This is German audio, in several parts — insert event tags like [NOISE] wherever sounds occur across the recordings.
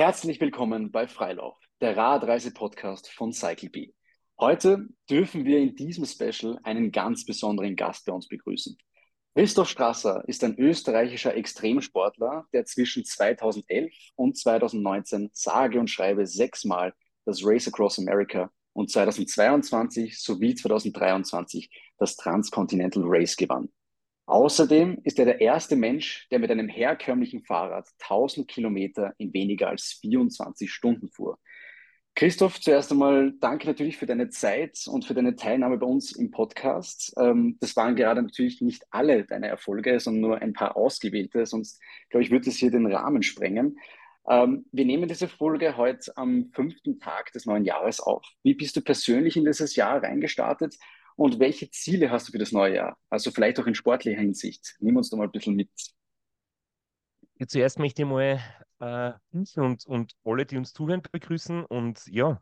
Herzlich willkommen bei Freilauf, der Radreise-Podcast von CycleBee. Heute dürfen wir in diesem Special einen ganz besonderen Gast bei uns begrüßen. Christoph Strasser ist ein österreichischer Extremsportler, der zwischen 2011 und 2019 sage und schreibe sechsmal das Race Across America und 2022 sowie 2023 das Transcontinental Race gewann. Außerdem ist er der erste Mensch, der mit einem herkömmlichen Fahrrad 1000 Kilometer in weniger als 24 Stunden fuhr. Christoph, zuerst einmal danke natürlich für deine Zeit und für deine Teilnahme bei uns im Podcast. Ähm, das waren gerade natürlich nicht alle deine Erfolge, sondern nur ein paar ausgewählte, sonst glaube ich, würde es hier den Rahmen sprengen. Ähm, wir nehmen diese Folge heute am fünften Tag des neuen Jahres auf. Wie bist du persönlich in dieses Jahr reingestartet und welche Ziele hast du für das neue Jahr? Also vielleicht auch in sportlicher Hinsicht. Nimm uns da mal ein bisschen mit. Ja, zuerst möchte ich mal äh, uns und, und alle, die uns zuhören, begrüßen. Und ja,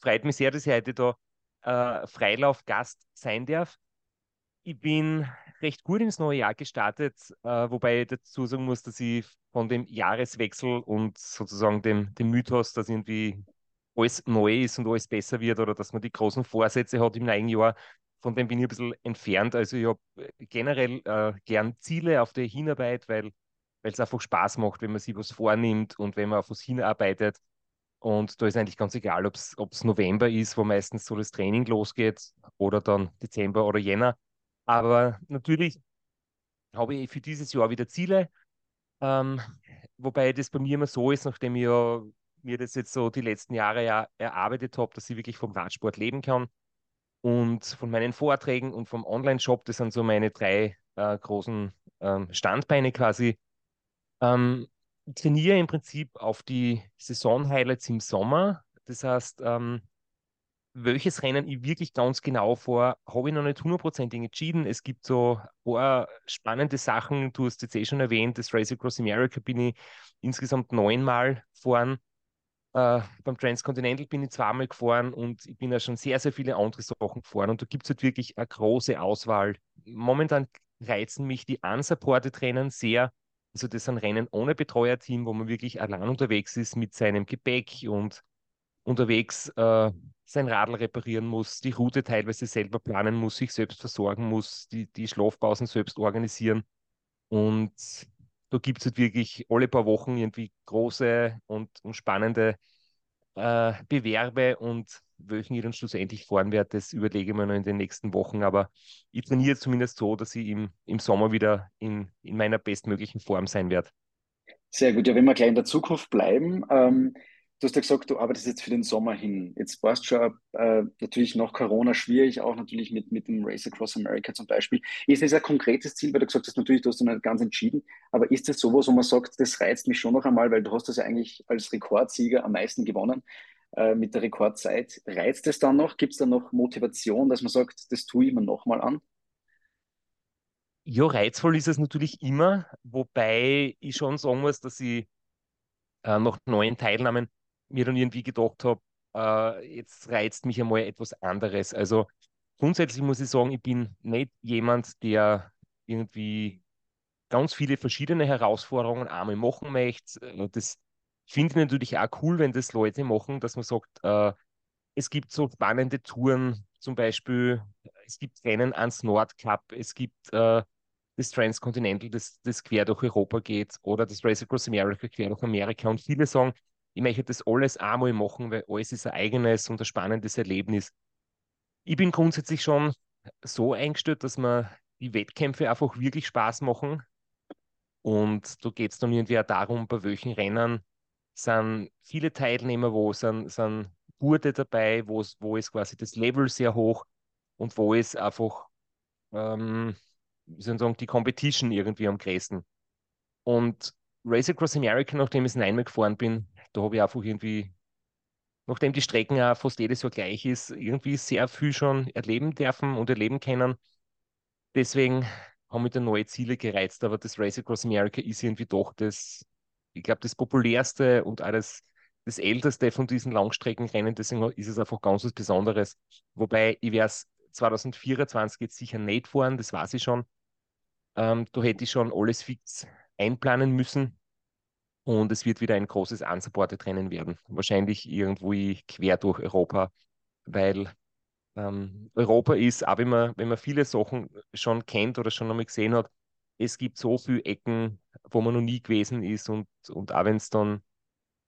freut mich sehr, dass ich heute da äh, Freilauf-Gast sein darf. Ich bin recht gut ins neue Jahr gestartet, äh, wobei ich dazu sagen muss, dass ich von dem Jahreswechsel und sozusagen dem, dem Mythos, dass irgendwie alles neu ist und alles besser wird oder dass man die großen Vorsätze hat im neuen Jahr, von dem bin ich ein bisschen entfernt. Also ich habe äh, generell äh, gern Ziele, auf die ich hinarbeite, weil es einfach Spaß macht, wenn man sich was vornimmt und wenn man auf was hinarbeitet. Und da ist eigentlich ganz egal, ob es November ist, wo meistens so das Training losgeht, oder dann Dezember oder Jänner. Aber natürlich habe ich für dieses Jahr wieder Ziele. Ähm, wobei das bei mir immer so ist, nachdem ich ja mir das jetzt so die letzten Jahre ja erarbeitet habe, dass ich wirklich vom Radsport leben kann und von meinen Vorträgen und vom Online-Shop. Das sind so meine drei äh, großen ähm, Standbeine quasi. Ähm, trainiere im Prinzip auf die Saison-Highlights im Sommer. Das heißt, ähm, welches Rennen ich wirklich ganz genau vor, habe ich noch nicht hundertprozentig entschieden. Es gibt so ein paar spannende Sachen. Du hast jetzt eh schon erwähnt, das Race Across America bin ich insgesamt neunmal gefahren. Äh, beim Transcontinental bin ich zweimal gefahren und ich bin ja schon sehr, sehr viele andere Sachen gefahren und da gibt es halt wirklich eine große Auswahl. Momentan reizen mich die unsupported Rennen sehr. Also das sind Rennen ohne Betreuerteam, wo man wirklich allein unterwegs ist mit seinem Gepäck und unterwegs äh, sein Radl reparieren muss, die Route teilweise selber planen muss, sich selbst versorgen muss, die, die Schlafpausen selbst organisieren. Und da gibt es halt wirklich alle paar Wochen irgendwie große und, und spannende äh, Bewerbe und welchen ich dann schlussendlich fahren werde, das überlege ich mir noch in den nächsten Wochen. Aber ich trainiere zumindest so, dass ich im, im Sommer wieder in, in meiner bestmöglichen Form sein werde. Sehr gut. Ja, wenn wir gleich in der Zukunft bleiben, ähm, Du hast ja gesagt, du arbeitest jetzt für den Sommer hin. Jetzt warst schon äh, natürlich nach Corona schwierig, auch natürlich mit, mit dem Race Across America zum Beispiel. Ist das ein konkretes Ziel, weil du gesagt hast, natürlich, du hast dich ganz entschieden, aber ist das sowas, wo man sagt, das reizt mich schon noch einmal, weil du hast das ja eigentlich als Rekordsieger am meisten gewonnen äh, mit der Rekordzeit. Reizt es dann noch? Gibt es da noch Motivation, dass man sagt, das tue ich mir nochmal an? Ja, reizvoll ist es natürlich immer, wobei ich schon sagen muss, dass ich äh, nach neuen Teilnahmen mir dann irgendwie gedacht habe, äh, jetzt reizt mich einmal etwas anderes. Also grundsätzlich muss ich sagen, ich bin nicht jemand, der irgendwie ganz viele verschiedene Herausforderungen einmal machen möchte. Äh, das finde ich natürlich auch cool, wenn das Leute machen, dass man sagt, äh, es gibt so spannende Touren, zum Beispiel, es gibt Rennen ans Nordcup, es gibt äh, das Transcontinental, das, das quer durch Europa geht, oder das Race Across America quer durch Amerika. Und viele sagen, ich möchte das alles einmal machen, weil alles ist ein eigenes und ein spannendes Erlebnis. Ich bin grundsätzlich schon so eingestellt, dass mir die Wettkämpfe einfach wirklich Spaß machen. Und da geht es dann irgendwie auch darum, bei welchen Rennen sind viele Teilnehmer, wo sind, sind Gurte dabei, wo, wo ist quasi das Level sehr hoch und wo ist einfach, ähm, wie soll sagen, die Competition irgendwie am größten. Und Race Across America, nachdem ich es einmal gefahren bin, da habe ich einfach irgendwie, nachdem die Strecken auch fast jedes Jahr gleich ist, irgendwie sehr viel schon erleben dürfen und erleben können. Deswegen haben mich da neue Ziele gereizt, aber das Race Across America ist irgendwie doch das, ich glaube, das populärste und auch das, älteste von diesen Langstreckenrennen, deswegen ist es einfach ganz was Besonderes. Wobei ich werde es 2024 jetzt sicher nicht fahren, das weiß ich schon. Ähm, da hätte ich schon alles fix einplanen müssen. Und es wird wieder ein großes unsupported Rennen werden. Wahrscheinlich irgendwo quer durch Europa, weil ähm, Europa ist, auch wenn man, wenn man viele Sachen schon kennt oder schon einmal gesehen hat, es gibt so viele Ecken, wo man noch nie gewesen ist und, und auch wenn es dann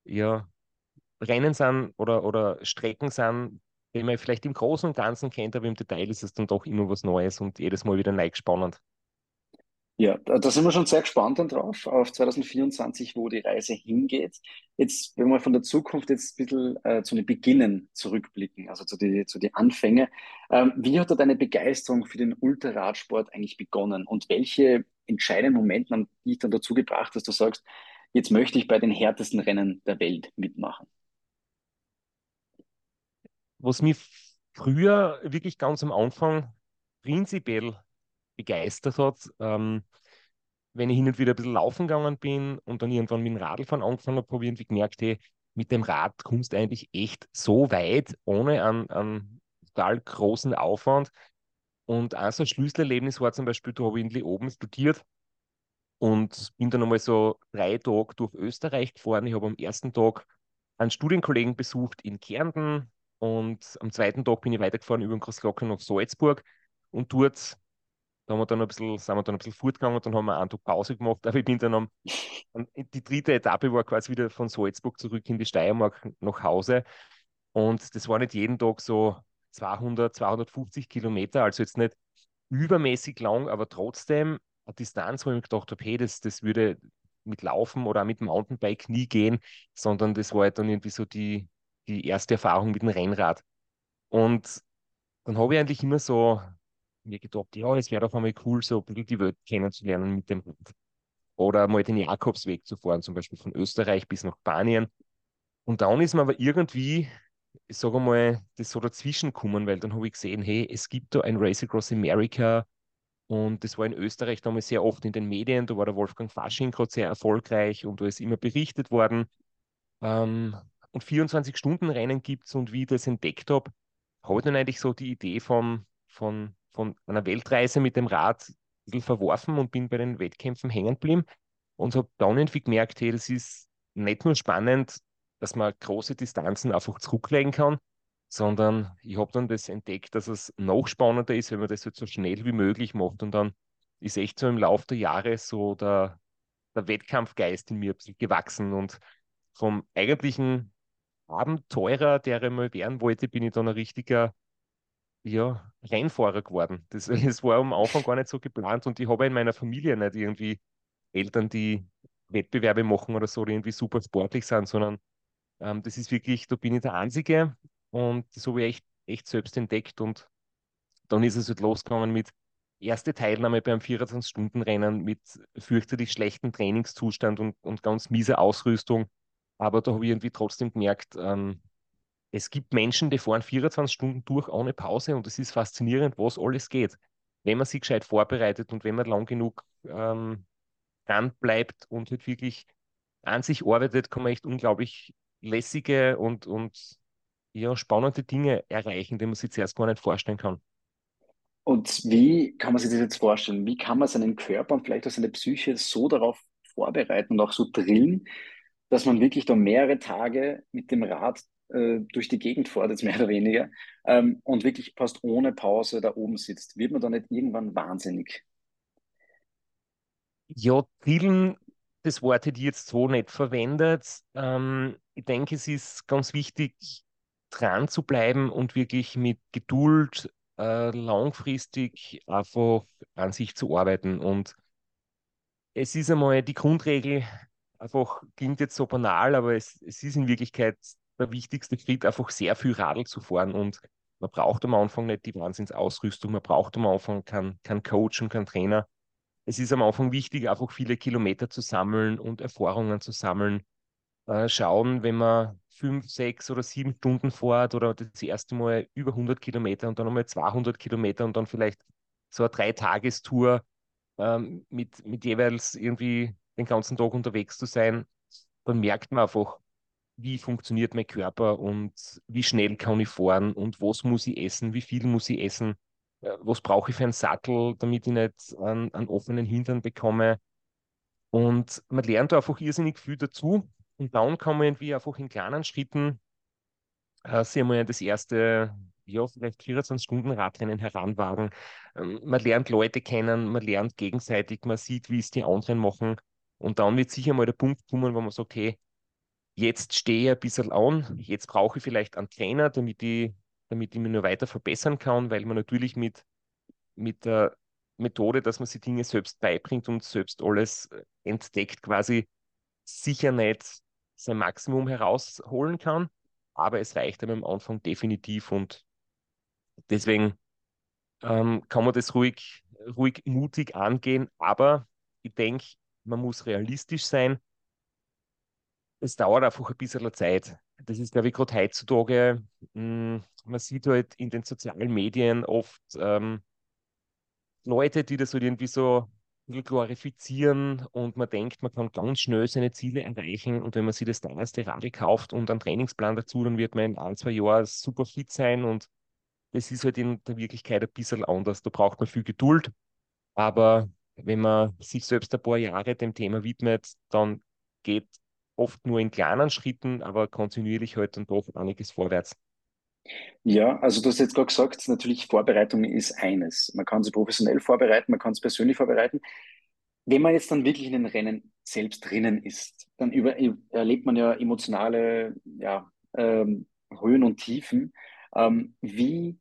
ja, Rennen sind oder, oder Strecken sind, die man vielleicht im Großen und Ganzen kennt, aber im Detail ist es dann doch immer was Neues und jedes Mal wieder neu spannend. Ja, da sind wir schon sehr gespannt dann drauf, auf 2024, wo die Reise hingeht. Jetzt, wenn wir von der Zukunft jetzt ein bisschen äh, zu den Beginnen zurückblicken, also zu den zu die Anfänge. Ähm, wie hat da deine Begeisterung für den Ultraradsport eigentlich begonnen und welche entscheidenden Momente haben dich dann dazu gebracht, dass du sagst, jetzt möchte ich bei den härtesten Rennen der Welt mitmachen? Was mich früher wirklich ganz am Anfang prinzipiell begeistert hat. Ähm, wenn ich hin und wieder ein bisschen laufen gegangen bin und dann irgendwann mit dem Radlfahren angefangen habe, ich irgendwie gemerkt, hey, mit dem Rad kommst du eigentlich echt so weit, ohne einen total großen Aufwand. Und ein so ein Schlüsselerlebnis war zum Beispiel, da habe ich in oben studiert und bin dann einmal so drei Tage durch Österreich gefahren. Ich habe am ersten Tag einen Studienkollegen besucht in Kärnten und am zweiten Tag bin ich weitergefahren über den Großglocken nach Salzburg und dort da haben wir dann ein bisschen, sind wir dann ein bisschen fortgegangen und dann haben wir einen Tag Pause gemacht. Aber ich bin dann am, die dritte Etappe war quasi wieder von Salzburg zurück in die Steiermark nach Hause. Und das war nicht jeden Tag so 200, 250 Kilometer, also jetzt nicht übermäßig lang, aber trotzdem eine Distanz, wo ich mir gedacht habe, hey, das, das würde mit Laufen oder auch mit Mountainbike nie gehen, sondern das war halt dann irgendwie so die, die erste Erfahrung mit dem Rennrad. Und dann habe ich eigentlich immer so mir gedacht, ja, es wäre doch einmal cool, so ein bisschen die Welt kennenzulernen mit dem Hund. Oder mal den Jakobsweg zu fahren, zum Beispiel von Österreich bis nach Spanien. Und dann ist mir aber irgendwie, ich sage mal, das so dazwischen gekommen, weil dann habe ich gesehen, hey, es gibt da ein Race Across America und das war in Österreich damals sehr oft in den Medien, da war der Wolfgang Fasching gerade sehr erfolgreich und da ist immer berichtet worden. Ähm, und 24-Stunden-Rennen gibt es und wie ich das entdeckt habe, habe ich dann eigentlich so die Idee vom, von von einer Weltreise mit dem Rad ein bisschen verworfen und bin bei den Wettkämpfen hängen geblieben und habe dann irgendwie gemerkt, hey, das ist nicht nur spannend, dass man große Distanzen einfach zurücklegen kann, sondern ich habe dann das entdeckt, dass es noch spannender ist, wenn man das jetzt so schnell wie möglich macht. Und dann ist echt so im Laufe der Jahre so der, der Wettkampfgeist in mir ein bisschen gewachsen. Und vom eigentlichen Abenteurer, der ich mal werden wollte, bin ich dann ein richtiger ja, Rennfahrer geworden. Das, [LAUGHS] das war am Anfang gar nicht so geplant und ich habe in meiner Familie nicht irgendwie Eltern, die Wettbewerbe machen oder so, die irgendwie super sportlich sind, sondern ähm, das ist wirklich, da bin ich der Einzige und das habe ich echt, echt selbst entdeckt und dann ist es halt losgegangen mit erste Teilnahme beim 24-Stunden-Rennen mit fürchterlich schlechtem Trainingszustand und, und ganz mieser Ausrüstung. Aber da habe ich irgendwie trotzdem gemerkt, ähm, es gibt Menschen, die fahren 24 Stunden durch ohne Pause und es ist faszinierend, was alles geht. Wenn man sich gescheit vorbereitet und wenn man lang genug ähm, dran bleibt und halt wirklich an sich arbeitet, kann man echt unglaublich lässige und, und ja, spannende Dinge erreichen, die man sich zuerst gar nicht vorstellen kann. Und wie kann man sich das jetzt vorstellen? Wie kann man seinen Körper und vielleicht auch seine Psyche so darauf vorbereiten und auch so drillen, dass man wirklich da mehrere Tage mit dem Rad äh, durch die Gegend fährt, jetzt mehr oder weniger, ähm, und wirklich fast ohne Pause da oben sitzt, wird man da nicht irgendwann wahnsinnig? Ja, vielen das Wort hätte ich jetzt so nicht verwendet. Ähm, ich denke, es ist ganz wichtig, dran zu bleiben und wirklich mit Geduld äh, langfristig einfach an sich zu arbeiten. Und es ist einmal die Grundregel, einfach klingt jetzt so banal, aber es, es ist in Wirklichkeit der wichtigste Schritt, einfach sehr viel Radl zu fahren und man braucht am Anfang nicht die Wahnsinnsausrüstung, man braucht am Anfang keinen kein Coach und keinen Trainer. Es ist am Anfang wichtig, einfach viele Kilometer zu sammeln und Erfahrungen zu sammeln. Äh, schauen, wenn man fünf, sechs oder sieben Stunden fährt oder das erste Mal über 100 Kilometer und dann nochmal 200 Kilometer und dann vielleicht so eine Dreitagestour ähm, mit, mit jeweils irgendwie den ganzen Tag unterwegs zu sein, dann merkt man einfach, wie funktioniert mein Körper und wie schnell kann ich fahren und was muss ich essen, wie viel muss ich essen, äh, was brauche ich für einen Sattel, damit ich nicht einen, einen offenen Hintern bekomme. Und man lernt da einfach irrsinnig viel dazu. Und dann kann man irgendwie einfach in kleinen Schritten äh, sich einmal das erste, ja, vielleicht 24 Stunden Radrennen heranwagen. Ähm, man lernt Leute kennen, man lernt gegenseitig, man sieht, wie es die anderen machen. Und dann wird sicher mal der Punkt kommen, wo man sagt, okay, jetzt stehe ich ein bisschen an, jetzt brauche ich vielleicht einen Trainer, damit ich, damit ich mich nur weiter verbessern kann, weil man natürlich mit, mit der Methode, dass man sich Dinge selbst beibringt und selbst alles äh, entdeckt, quasi sicher nicht sein Maximum herausholen kann, aber es reicht einem am Anfang definitiv und deswegen ähm, kann man das ruhig, ruhig mutig angehen, aber ich denke, man muss realistisch sein. Es dauert einfach ein bisschen Zeit. Das ist, glaube ich, gerade heutzutage, mh, hm, man sieht halt in den sozialen Medien oft ähm, Leute, die das halt irgendwie so glorifizieren und man denkt, man kann ganz schnell seine Ziele erreichen und wenn man sich das teuerste Radl kauft und einen Trainingsplan dazu, dann wird man in ein, zwei Jahren super fit sein und das ist halt in der Wirklichkeit ein bisschen anders. Da braucht man viel Geduld, aber wenn man sich selbst ein paar Jahre dem Thema widmet, dann geht oft nur in kleinen Schritten, aber kontinuierlich halt dann doch einiges vorwärts. Ja, also du hast jetzt gerade gesagt, natürlich Vorbereitung ist eines. Man kann sich professionell vorbereiten, man kann es persönlich vorbereiten. Wenn man jetzt dann wirklich in den Rennen selbst drinnen ist, dann über, erlebt man ja emotionale ja, ähm, Höhen und Tiefen. Ähm, wie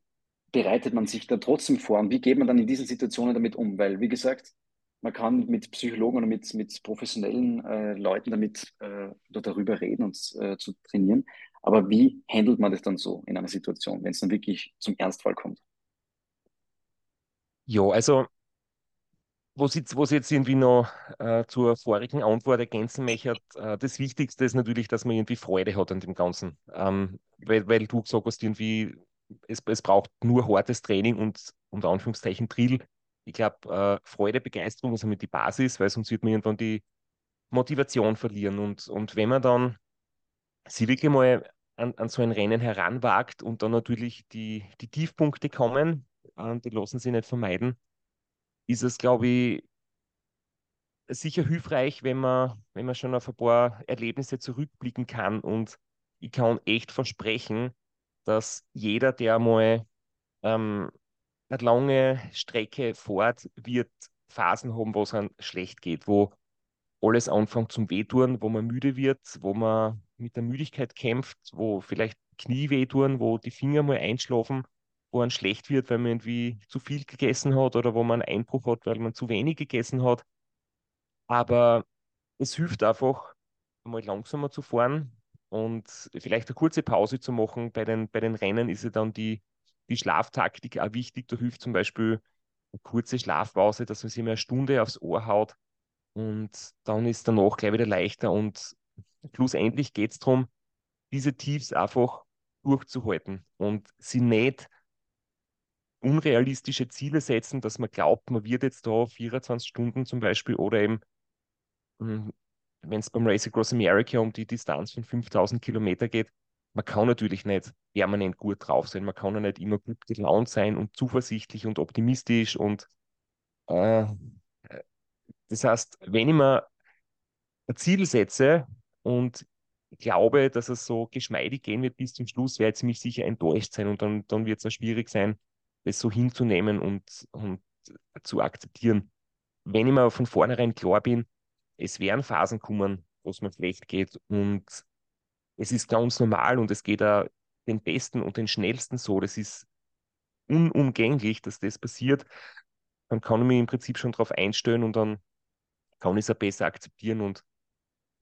bereitet man sich da trotzdem vor und wie geht man dann in diesen Situationen damit um? Weil, wie gesagt, man kann mit Psychologen oder mit, mit professionellen äh, Leuten damit äh, darüber reden und äh, zu trainieren. Aber wie handelt man das dann so in einer Situation, wenn es dann wirklich zum Ernstfall kommt? Ja, also was ich, was jetzt irgendwie noch äh, zur vorigen Antwort ergänzen möchte, äh, das Wichtigste ist natürlich, dass man irgendwie Freude hat an dem Ganzen. Ähm, weil, weil du gesagt hast, irgendwie, es, es braucht nur hartes Training und unter Anführungszeichen Drill. Ich glaube, äh, Freude, Begeisterung ist damit die Basis, weil sonst wird man irgendwann die Motivation verlieren. Und, und wenn man dann sie wirklich mal an, an so ein Rennen heranwagt und dann natürlich die, die Tiefpunkte kommen, äh, die lassen sie nicht vermeiden, ist es, glaube ich, sicher hilfreich, wenn man, wenn man schon auf ein paar Erlebnisse zurückblicken kann. Und ich kann echt versprechen, dass jeder, der mal ähm, eine lange Strecke fährt, wird Phasen haben, wo es einem schlecht geht, wo alles anfängt zum Wehtun, wo man müde wird, wo man mit der Müdigkeit kämpft, wo vielleicht Knie wehtun, wo die Finger mal einschlafen, wo man schlecht wird, weil man irgendwie zu viel gegessen hat oder wo man einen Einbruch hat, weil man zu wenig gegessen hat. Aber es hilft einfach, mal langsamer zu fahren und vielleicht eine kurze Pause zu machen. Bei den, bei den Rennen ist ja dann die, die Schlaftaktik auch wichtig. Da hilft zum Beispiel eine kurze Schlafpause, dass man sich mal eine Stunde aufs Ohr haut und dann ist danach gleich wieder leichter und schlussendlich geht es darum, diese Tiefs einfach durchzuhalten und sie nicht unrealistische Ziele setzen, dass man glaubt, man wird jetzt da 24 Stunden zum Beispiel oder eben, hm, wenn es beim Race Across America um die Distanz von 5000 Kilometer geht, man kann natürlich nicht permanent gut drauf sein, man kann ja nicht immer gut gelaunt sein und zuversichtlich und optimistisch und äh, das heißt, wenn ich mir ein Ziel setze und glaube, dass es so geschmeidig gehen wird bis zum Schluss, werde ich ziemlich sicher enttäuscht sein und dann, dann wird es auch schwierig sein, das so hinzunehmen und, und zu akzeptieren. Wenn ich mir von vornherein klar bin, es werden Phasen kommen, wo es mir schlecht geht und es ist ganz normal und es geht auch den Besten und den Schnellsten so, das ist unumgänglich, dass das passiert, dann kann ich mich im Prinzip schon darauf einstellen und dann kann ich es auch besser akzeptieren und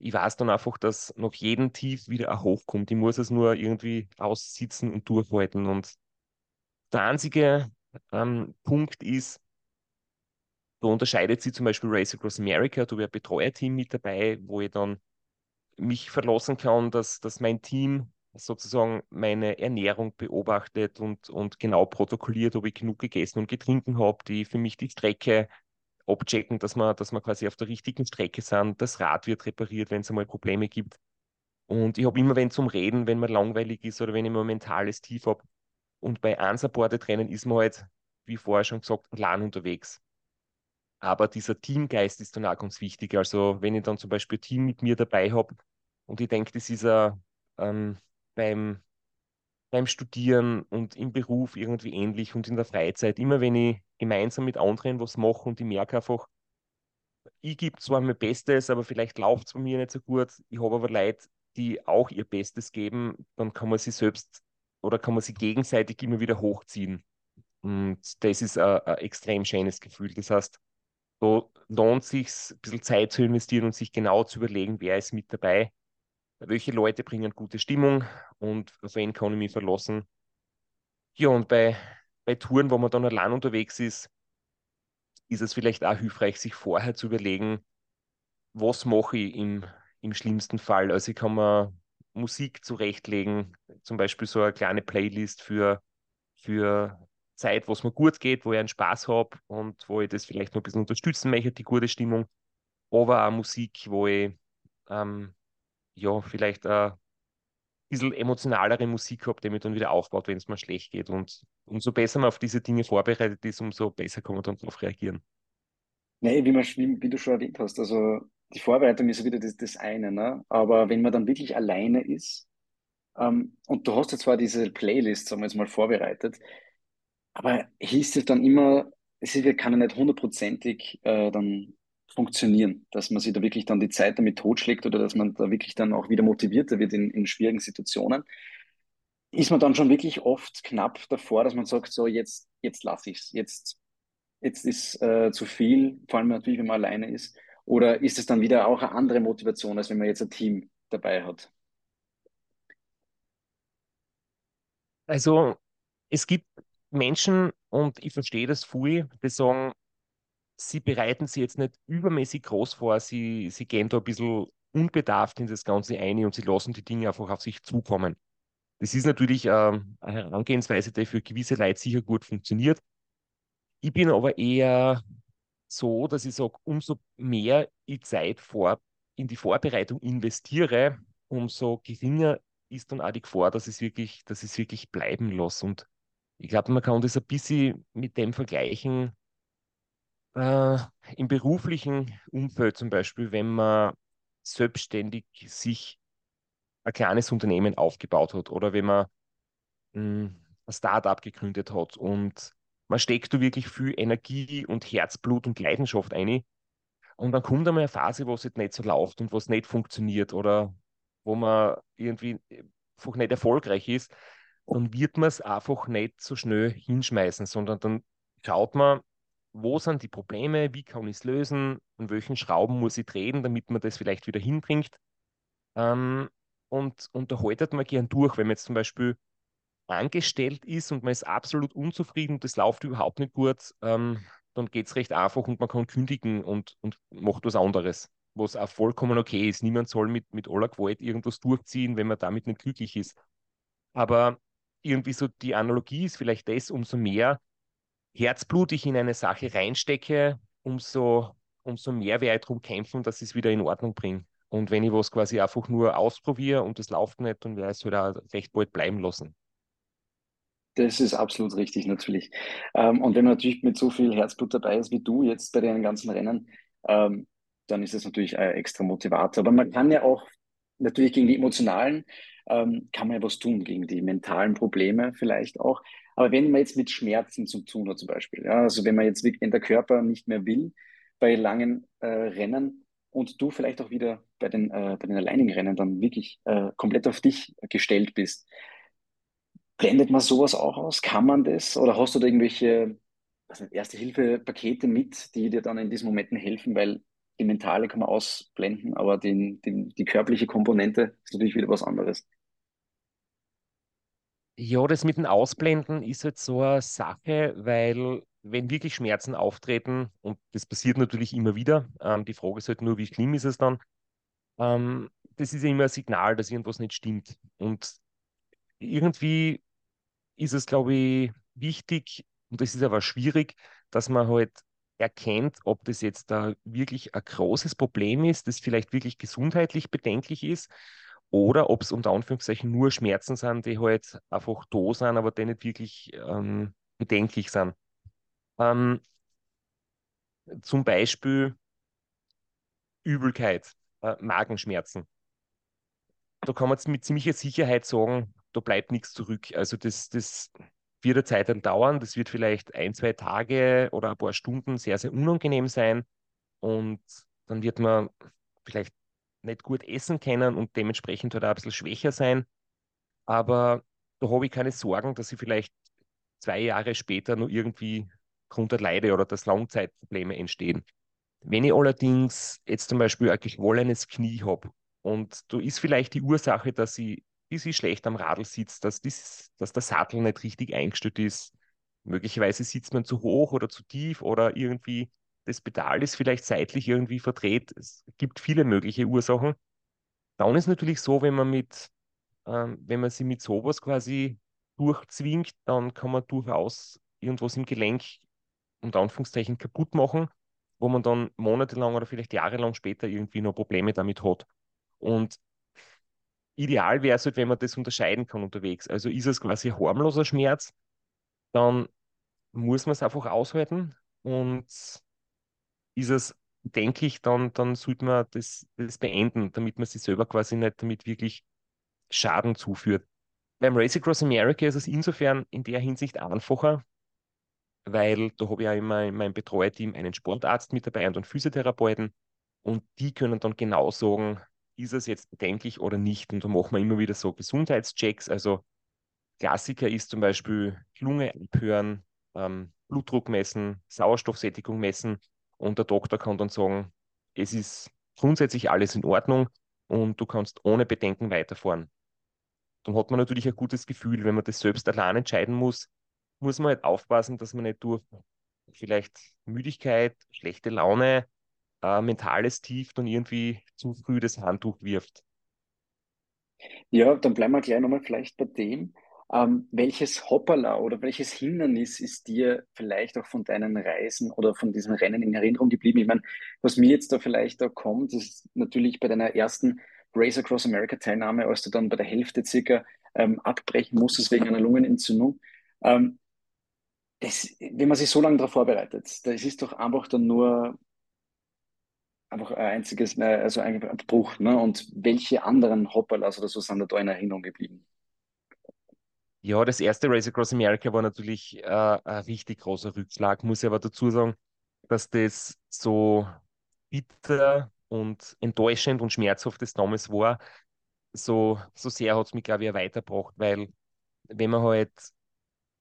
ich weiß dann einfach, dass nach jedem Tief wieder ein Hoch kommt. Ich muss es nur irgendwie aussitzen und durchhalten. Und der einzige ähm, Punkt ist, da unterscheidet sich zum Beispiel Race Across America. Da wäre ein Betreuerteam mit dabei, wo ich dann mich verlassen kann, dass, dass mein Team sozusagen meine Ernährung beobachtet und, und genau protokolliert, ob ich genug gegessen und getrunken habe, die für mich die Strecke abchecken, dass wir, dass wir quasi auf der richtigen Strecke sind. Das Rad wird repariert, wenn es einmal Probleme gibt. Und ich habe immer, wenn zum Reden, wenn man langweilig ist oder wenn ich mal ein mentales Tief habe. Und bei unsupported Rennen ist man halt, wie vorher schon gesagt, allein unterwegs. Aber dieser Teamgeist ist dann auch ganz wichtig. Also wenn ich dann zum Beispiel ein Team mit mir dabei habe und ich denke, das ist ja ähm, beim, beim Studieren und im Beruf irgendwie ähnlich und in der Freizeit, immer wenn ich gemeinsam mit anderen was mache und ich merke einfach, ich gebe zwar mein Bestes, aber vielleicht läuft es bei mir nicht so gut. Ich habe aber Leute, die auch ihr Bestes geben, dann kann man sie selbst oder kann man sie gegenseitig immer wieder hochziehen. Und das ist ein, ein extrem schönes Gefühl. Das heißt, da lohnt es sich, ein bisschen Zeit zu investieren und sich genau zu überlegen, wer ist mit dabei, welche Leute bringen gute Stimmung und auf wen kann ich mich verlassen. Ja, und bei, bei Touren, wo man dann allein unterwegs ist, ist es vielleicht auch hilfreich, sich vorher zu überlegen, was mache ich im, im schlimmsten Fall. Also ich kann mir Musik zurechtlegen, zum Beispiel so eine kleine Playlist für, für Zeit, wo es mir gut geht, wo ich einen Spaß habe und wo ich das vielleicht noch ein bisschen unterstützen möchte, die gute Stimmung. Aber auch Musik, wo ich ähm, ja vielleicht ein bisschen emotionalere Musik habe, die mich dann wieder aufbaut, wenn es mir schlecht geht. Und umso besser man auf diese Dinge vorbereitet ist, umso besser kann man dann darauf reagieren. Nee, wie, man, wie, wie, du schon erwähnt hast, also die Vorbereitung ist wieder das, das eine, ne? aber wenn man dann wirklich alleine ist ähm, und du hast ja zwar diese Playlist, sagen wir jetzt mal, vorbereitet, aber hieß es dann immer, es kann ja nicht hundertprozentig äh, dann funktionieren, dass man sich da wirklich dann die Zeit damit totschlägt oder dass man da wirklich dann auch wieder motivierter wird in, in schwierigen Situationen. Ist man dann schon wirklich oft knapp davor, dass man sagt, so jetzt, jetzt lasse ich es, jetzt, jetzt ist äh, zu viel, vor allem natürlich, wenn man alleine ist. Oder ist es dann wieder auch eine andere Motivation, als wenn man jetzt ein Team dabei hat? Also es gibt Menschen, und ich verstehe das viel, die sagen, sie bereiten sich jetzt nicht übermäßig groß vor, sie, sie gehen da ein bisschen unbedarft in das Ganze ein und sie lassen die Dinge einfach auf sich zukommen. Das ist natürlich äh, eine Herangehensweise, die für gewisse Leute sicher gut funktioniert. Ich bin aber eher so, dass ich sage, umso mehr ich Zeit vor, in die Vorbereitung investiere, umso geringer ist dann auch die Gefahr, dass es wirklich, dass es wirklich bleiben lasse. Und ich glaube, man kann das ein bisschen mit dem vergleichen, äh, im beruflichen Umfeld zum Beispiel, wenn man selbstständig sich ein kleines Unternehmen aufgebaut hat oder wenn man mh, hm, ein Startup gegründet hat und man steckt da wirklich viel Energie und Herzblut und Leidenschaft ein. Und dann kommt einmal eine Phase, wo es jetzt nicht so läuft und wo es nicht funktioniert oder wo man irgendwie einfach nicht erfolgreich ist dann wird man es einfach nicht so schnell hinschmeißen, sondern dann schaut man, wo sind die Probleme, wie kann ich es lösen, an welchen Schrauben muss ich drehen, damit man das vielleicht wieder hinbringt. Ähm, und, und da haltet man gern durch, wenn man jetzt zum Beispiel angestellt ist und man ist absolut unzufrieden und das läuft überhaupt nicht gut, ähm, dann geht es recht einfach und man kann kündigen und, und macht was anderes, was auch vollkommen okay ist. Niemand soll mit, mit aller Gewalt irgendwas durchziehen, wenn man damit nicht glücklich ist. Aber irgendwie so die Analogie ist vielleicht das, umso mehr Herzblut ich in eine Sache reinstecke, umso, umso mehr werde ich darum kämpfen, dass ich es wieder in Ordnung bringe. Und wenn ich was quasi einfach nur ausprobiere und es läuft nicht, dann werde ich es auch recht bald bleiben lassen. Das ist absolut richtig, natürlich. Ähm, und wenn man natürlich mit so viel Herzblut dabei ist wie du jetzt bei den ganzen Rennen, ähm, dann ist es natürlich ein extra Motivator. Aber man kann ja auch natürlich gegen die emotionalen ähm, kann man ja was tun gegen die mentalen Probleme vielleicht auch. Aber wenn man jetzt mit Schmerzen zu tun hat zum Beispiel, ja, also wenn man jetzt wenn der Körper nicht mehr will bei langen äh, Rennen und du vielleicht auch wieder bei den, äh, bei den alleinigen Rennen dann wirklich äh, komplett auf dich gestellt bist, blendet man sowas auch aus? Kann man das? Oder hast du da irgendwelche Erste-Hilfe-Pakete mit, die dir dann in diesen Momenten helfen? Weil die mentale kann man ausblenden, aber den, den, die körperliche Komponente ist natürlich wieder was anderes. Ja, das mit dem Ausblenden ist halt so eine Sache, weil wenn wirklich Schmerzen auftreten, und das passiert natürlich immer wieder, ähm, die Frage ist halt nur, wie schlimm ist es dann, ähm, das ist ja immer ein Signal, dass irgendwas nicht stimmt. Und irgendwie ist es, glaube ich, wichtig, und das ist aber schwierig, dass man halt erkennt, ob das jetzt da wirklich ein großes Problem ist, das vielleicht wirklich gesundheitlich bedenklich ist oder ob es unter Anführungszeichen nur Schmerzen sind, die halt einfach da sind, aber die nicht wirklich ähm, bedenklich sind. Ähm, zum Beispiel Übelkeit, äh, Magenschmerzen. Da kann man mit ziemlicher Sicherheit sagen, da bleibt nichts zurück. Also das, das wird eine Zeit dann dauern. Das wird vielleicht ein, zwei Tage oder ein paar Stunden sehr, sehr unangenehm sein. Und dann wird man vielleicht nicht gut essen können und dementsprechend halt auch ein bisschen schwächer sein. Aber da habe ich keine Sorgen, dass ich vielleicht zwei Jahre später noch irgendwie darunter leide oder dass Langzeitprobleme entstehen. Wenn ich allerdings jetzt zum Beispiel ein geschwollenes Knie habe und da ist vielleicht die Ursache, dass ich, dass ich schlecht am Radl sitze, dass, dies, dass der Sattel nicht richtig eingestellt ist, möglicherweise sitzt man zu hoch oder zu tief oder irgendwie das Pedal ist vielleicht seitlich irgendwie verdreht. Es gibt viele mögliche Ursachen. Dann ist natürlich so, wenn man mit, ähm, wenn man sie mit sowas quasi durchzwingt, dann kann man durchaus irgendwas im Gelenk unter Anführungszeichen kaputt machen, wo man dann monatelang oder vielleicht jahrelang später irgendwie noch Probleme damit hat. Und ideal wäre es halt, wenn man das unterscheiden kann unterwegs. Also ist es quasi harmloser Schmerz, dann muss man es einfach aushalten und ist es, denke ich, dann, dann sollte man das, das beenden, damit man sich selber quasi nicht damit wirklich Schaden zuführt. Beim Race Across America ist es insofern in der Hinsicht einfacher, weil da habe ich ja immer in meinem Betreuerteam einen Sportarzt mit dabei und einen Physiotherapeuten und die können dann genau sagen, ist es jetzt bedenklich oder nicht. Und da machen wir immer wieder so Gesundheitschecks. Also Klassiker ist zum Beispiel Lunge abhören, ähm, Blutdruck messen, Sauerstoffsättigung messen und der Doktor kann dann sagen, es ist grundsätzlich alles in Ordnung und du kannst ohne Bedenken weiterfahren. Dann hat man natürlich ein gutes Gefühl, wenn man das selbst allein entscheiden muss, muss man halt aufpassen, dass man nicht durch vielleicht Müdigkeit, schlechte Laune, äh, mentales Tief dann irgendwie zu früh das Handtuch wirft. Ja, dann bleiben wir gleich nochmal vielleicht bei dem. Ähm, welches Hoppala oder welches Hindernis ist dir vielleicht auch von deinen Reisen oder von diesem Rennen in Erinnerung geblieben? Ich meine, was mir jetzt da vielleicht da kommt, ist natürlich bei deiner ersten Race Across America Teilnahme, als du dann bei der Hälfte circa ähm, abbrechen musstest wegen einer Lungenentzündung. Ähm, das, wenn man sich so lange darauf vorbereitet, das ist doch einfach dann nur einfach ein einziges, also ein Bruch. Ne? Und welche anderen Hoppalas oder so sind da in Erinnerung geblieben? Ja, das erste Race Across America war natürlich äh, ein richtig großer Rückschlag. Muss ich aber dazu sagen, dass das so bitter und enttäuschend und schmerzhaft das damals war, so, so sehr hat es mich, glaube ich, auch weitergebracht, weil wenn man halt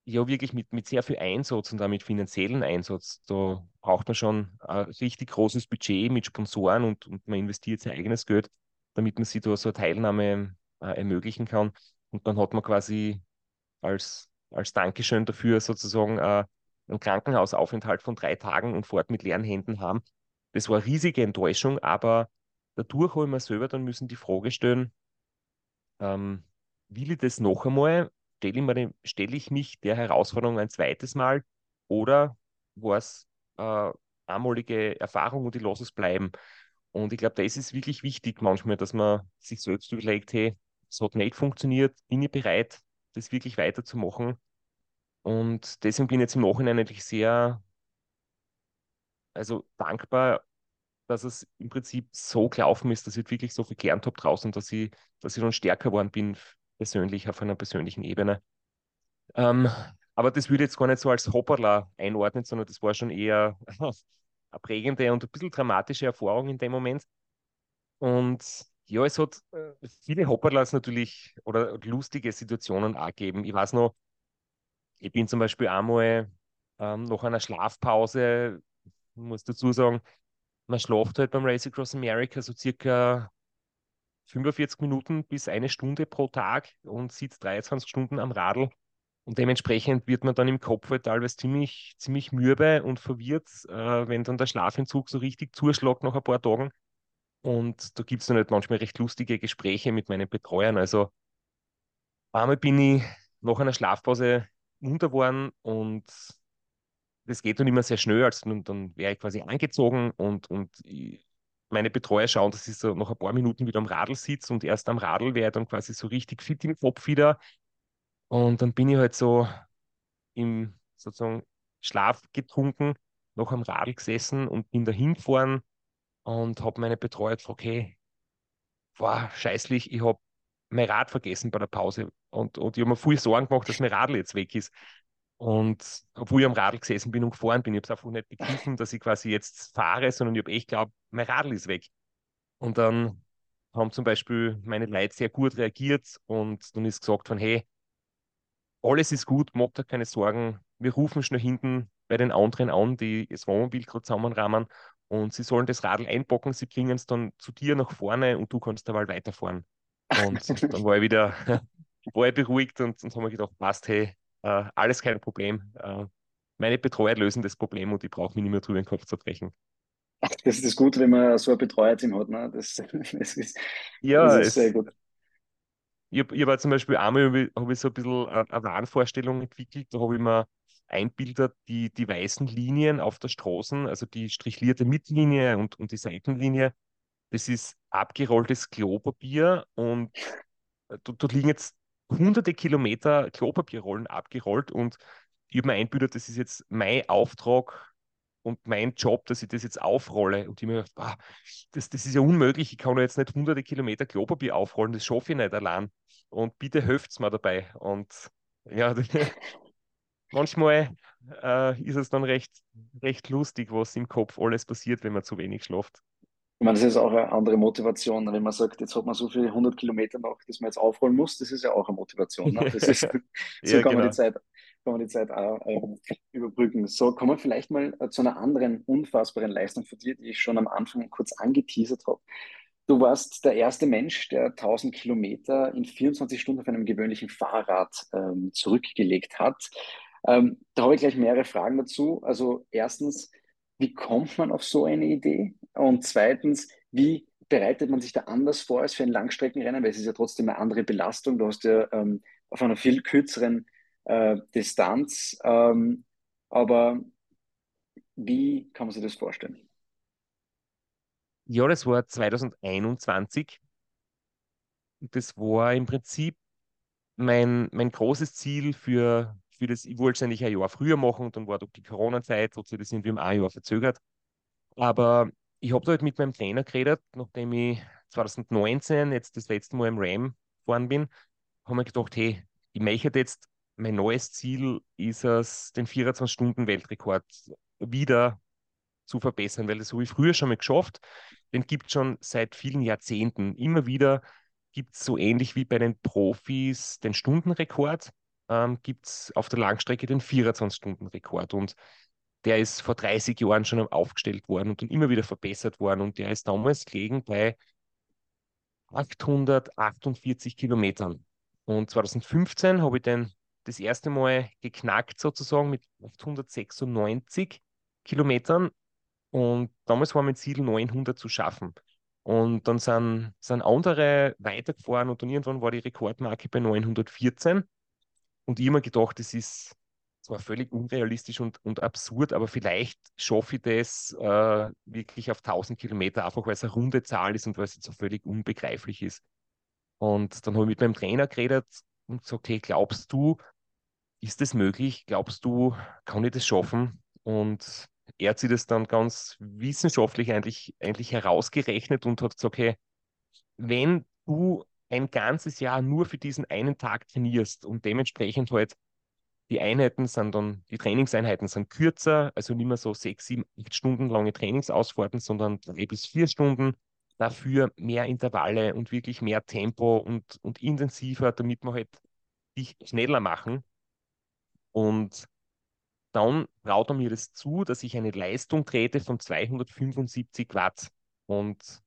ja wirklich mit, mit sehr viel Einsatz und damit finanziellen Einsatz, da braucht man schon ein richtig großes Budget mit Sponsoren und, und man investiert sein eigenes Geld, damit man sich da so eine Teilnahme äh, ermöglichen kann. Und dann hat man quasi als, als Dankeschön dafür sozusagen äh, einen Krankenhausaufenthalt von drei Tagen und fort mit leeren Händen haben. Das war eine riesige Enttäuschung, aber dadurch habe ich mir selber dann müssen die Frage stellen, ähm, will ich das noch einmal? Stelle ich, mir, stelle ich mich der Herausforderung ein zweites Mal oder war es äh, einmalige Erfahrung und ich lasse es bleiben? Und ich glaube, das ist wirklich wichtig manchmal, dass man sich selbst überlegt, hey, es hat nicht funktioniert, bin ich bereit, das wirklich weiterzumachen. Und deswegen bin ich jetzt im Nachhinein eigentlich sehr also dankbar, dass es im Prinzip so gelaufen ist, dass ich wirklich so viel gelernt habe draußen, dass ich, dass ich dann stärker geworden bin, persönlich, auf einer persönlichen Ebene. Ähm, aber das würde ich jetzt gar nicht so als Hopperla einordnen, sondern das war schon eher [LAUGHS] eine prägende und ein bisschen dramatische Erfahrung in dem Moment. Und ja, es hat äh, viele Hopperlas natürlich oder lustige Situationen auch gegeben. Ich weiß noch, ich bin zum Beispiel einmal ähm, nach einer Schlafpause, muss dazu sagen, man schlaft halt beim Race Across America so circa 45 Minuten bis eine Stunde pro Tag und sitzt 23 Stunden am Radl. Und dementsprechend wird man dann im Kopf halt teilweise ziemlich, ziemlich mürbe und verwirrt, äh, wenn dann der Schlafentzug so richtig zuschlägt nach ein paar Tagen. Und da gibt es dann halt manchmal recht lustige Gespräche mit meinen Betreuern. Also einmal bin ich nach einer Schlafpause munter geworden und das geht dann immer sehr schnell. Also dann, dann wäre ich quasi angezogen und, und meine Betreuer schauen, dass ich so nach ein paar Minuten wieder am Radl sitze und erst am Radl wäre dann quasi so richtig fit im Kopf wieder. Und dann bin ich halt so im sozusagen Schlaf getrunken noch am Radl gesessen und bin da hingefahren und habe meine Betreuer gefragt, hey, war scheißlich, ich habe mein Rad vergessen bei der Pause und, und ich habe mir viel Sorgen gemacht, dass mein Radl jetzt weg ist. Und obwohl ich am Radl gesessen bin und gefahren bin, ich habe es einfach nicht begriffen, dass ich quasi jetzt fahre, sondern ich habe echt glaubt, mein Radl ist weg. Und dann haben zum Beispiel meine Leute sehr gut reagiert und dann ist gesagt von, hey, alles ist gut, mach dir keine Sorgen, wir rufen schnell hinten bei den anderen an, die das Wohnmobil gerade zusammenrahmen und sie sollen das Radl einpacken, sie bringen es dann zu dir nach vorne und du kannst da mal weiterfahren. [LAUGHS] Und dann war ich wieder [LAUGHS] war ich beruhigt und, und habe mir gedacht, passt, hey, äh, alles kein Problem. Äh, meine Betreuer lösen das Problem und ich brauche mich nicht mehr drüber den Kopf zu brechen. Das ist das Gute, wenn man so ein Betreuerteam hat. Ne? Das, [LAUGHS] das ist, ja, das ist sehr gut. Ich habe hab zum Beispiel einmal hab ich, hab ich so ein bisschen eine, eine Wahnvorstellung entwickelt. Da habe ich mir einbildet, die, die weißen Linien auf der Straße, also die strichlierte Mittellinie und, und die Seitenlinie, das ist abgerolltes Klopapier und dort liegen jetzt hunderte Kilometer Klopapierrollen abgerollt und ich habe mir einbildet, das ist jetzt mein Auftrag und mein Job, dass ich das jetzt aufrolle. Und ich mir gedacht, ah, das, das ist ja unmöglich, ich kann jetzt nicht hunderte Kilometer Klopapier aufrollen, das schaffe ich nicht allein. Und bitte helft mir dabei. Und ja, [LAUGHS] manchmal äh, ist es dann recht, recht lustig, was im Kopf alles passiert, wenn man zu wenig schläft. Ich meine, das ist auch eine andere Motivation. Wenn man sagt, jetzt hat man so viele 100 Kilometer noch, dass man jetzt aufrollen muss, das ist ja auch eine Motivation. Ne? [LAUGHS] Ist, so ja, kann, genau. man die Zeit, kann man die Zeit auch äh, überbrücken. So, kommen wir vielleicht mal äh, zu einer anderen unfassbaren Leistung von dir, die ich schon am Anfang kurz angeteasert habe. Du warst der erste Mensch, der 1000 Kilometer in 24 Stunden auf einem gewöhnlichen Fahrrad ähm, zurückgelegt hat. Ähm, da habe ich gleich mehrere Fragen dazu. Also erstens, wie kommt man auf so eine Idee? Und zweitens, wie bereitet man sich da anders vor als für ein Langstreckenrennen? Weil es ist ja trotzdem eine andere Belastung. Du hast ja ähm, auf einer viel kürzeren äh, Distanz. Ähm, aber wie kann man sich das vorstellen? Ja, das war 2021. Das war im Prinzip mein, mein großes Ziel für für das, ich wollte es eigentlich ein Jahr früher machen, dann war doch die Corona-Zeit, hat sich das irgendwie um ein Jahr verzögert. Aber ich habe da halt mit meinem Trainer geredet, nachdem ich 2019 jetzt das letzte Mal im Ram gefahren bin, habe mir gedacht, hey, ich möchte jetzt, mein neues Ziel ist es, den 24-Stunden-Weltrekord wieder zu verbessern, weil das habe ich früher schon mal geschafft. Den gibt es schon seit vielen Jahrzehnten. Immer wieder gibt es so ähnlich wie bei den Profis den Stundenrekord ähm, gibt es auf der Langstrecke den 24-Stunden-Rekord. Und der ist vor 30 Jahren schon aufgestellt worden und dann immer wieder verbessert worden. Und der ist damals gelegen bei 848 Kilometern. Und 2015 habe ich den das erste Mal geknackt sozusagen mit 896 Kilometern. Und damals war mein Ziel, 900 zu schaffen. Und dann sind, sind andere weitergefahren und dann irgendwann war die Rekordmarke bei 914. Und mir gedacht, das ist zwar völlig unrealistisch und, und absurd, aber vielleicht schaffe ich das äh, wirklich auf 1000 Kilometer, einfach weil es eine runde Zahl ist und weil es jetzt so völlig unbegreiflich ist. Und dann habe ich mit meinem Trainer geredet und gesagt, hey, glaubst du, ist das möglich? Glaubst du, kann ich das schaffen? Und er hat sich das dann ganz wissenschaftlich eigentlich, eigentlich herausgerechnet und hat gesagt, hey, wenn du ein ganzes Jahr nur für diesen einen Tag trainierst und dementsprechend halt die Einheiten sind dann, die Trainingseinheiten sind kürzer, also nicht mehr so sechs, sieben, acht Stunden lange Trainingsausfahrten, sondern drei bis vier Stunden. Dafür mehr Intervalle und wirklich mehr Tempo und, und intensiver, damit wir halt dich schneller machen. Und dann traut er mir das zu, dass ich eine Leistung trete von 275 Watt. Und